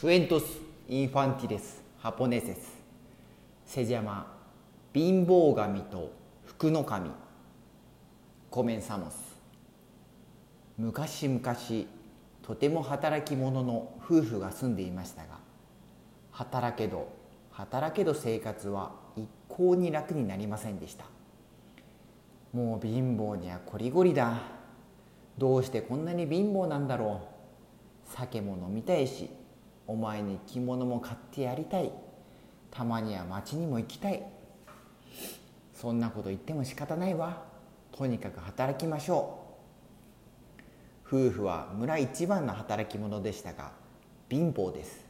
クエントス・インファンティレス・ハポネセスセジャマ貧乏神と福の神コメンサモス昔々とても働き者の夫婦が住んでいましたが働けど働けど生活は一向に楽になりませんでしたもう貧乏にはこりごりだどうしてこんなに貧乏なんだろう酒も飲みたいしお前に着物も買ってやりたい。たまには町にも行きたい。そんなこと言っても仕方ないわ。とにかく働きましょう。夫婦は村一番の働き者でしたが貧乏です。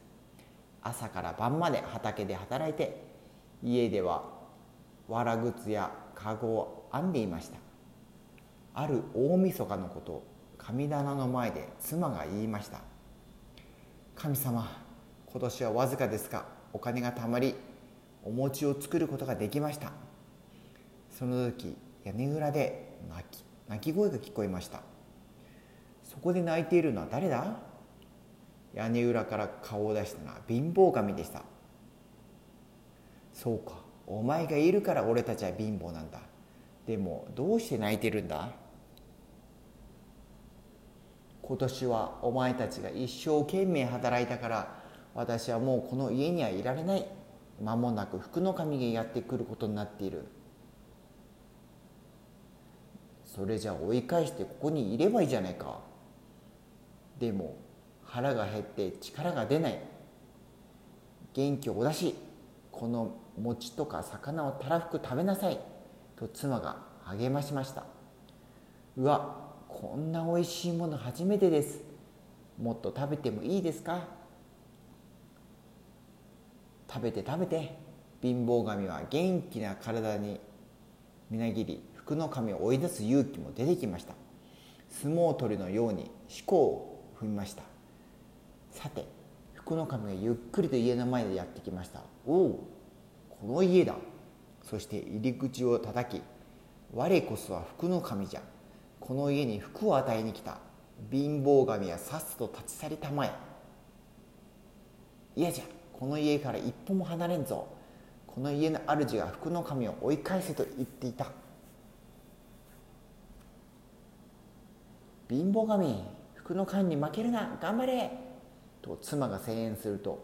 朝から晩まで畑で働いて家では藁靴や籠を編んでいました。ある大晦日のこと神棚の前で妻が言いました。神様今年はわずかですがお金がたまりお餅を作ることができました。その時屋根裏で泣き泣き声が聞こえました。そこで泣いているのは誰だ？屋根裏から顔を出したのは貧乏神でした。そうかお前がいるから俺たちは貧乏なんだ。でもどうして泣いてるんだ？今年はお前たちが一生懸命働いたから私はもうこの家にはいられない。間もなく福の神がやってくることになっている。それじゃ追い返してここにいればいいじゃないか。でも腹が減って力が出ない。元気を出しこの餅とか魚をたらふく食べなさい。と妻が励ましました。うわこんなおいしいもの初めてです。もっと食べてもいいですか？食べて食べて。貧乏神は元気な体にみなぎり福の神を追い出す勇気も出てきました。相撲取りのように思考を踏みました。さて福の神がゆっくりと家の前でやってきました。おおこの家だ。そして入り口を叩き我こそは福の神じゃ。この家に福を与えに来た。貧乏神はさっさと立ち去りたまえ。嫌じゃ。この家から一歩も離れんぞ。この家の主が福の神を追い返せと言っていた。貧乏神福の神に負けるな。頑張れ。と妻が声援すると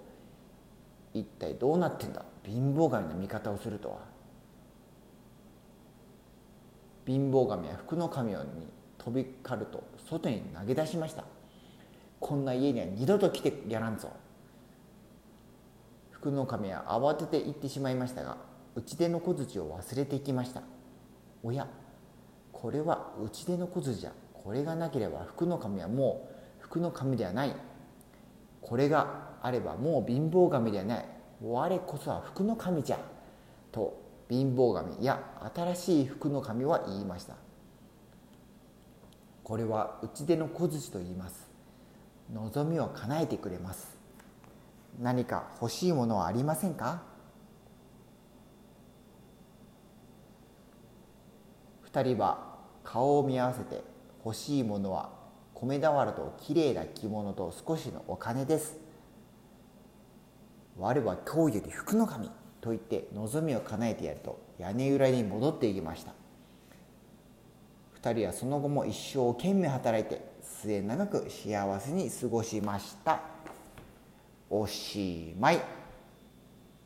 一体どうなってんだ。貧乏神の味方をするとは。貧乏神は福の神に飛び交ると外に投げ出しました。こんな家には二度と来てやらんぞ。福の神は慌てて行ってしまいましたが打ち出の小槌を忘れていきました。おやこれは打ち出の小槌じゃ。これがなければ福の神はもう福の神ではない。これがあればもう貧乏神ではない。我こそは福の神じゃ。と貧乏神や新しい福の神は言いました。これは打ち出の小槌と言います。望みを叶えてくれます。何か欲しいものはありませんか？二人は顔を見合わせて欲しいものは米俵ときれいな着物と少しのお金です。我は今日より福の神と言って望みを叶えてやると屋根裏に戻っていきました。2人はその後も一生懸命働いて末永く幸せに過ごしました。おしまい。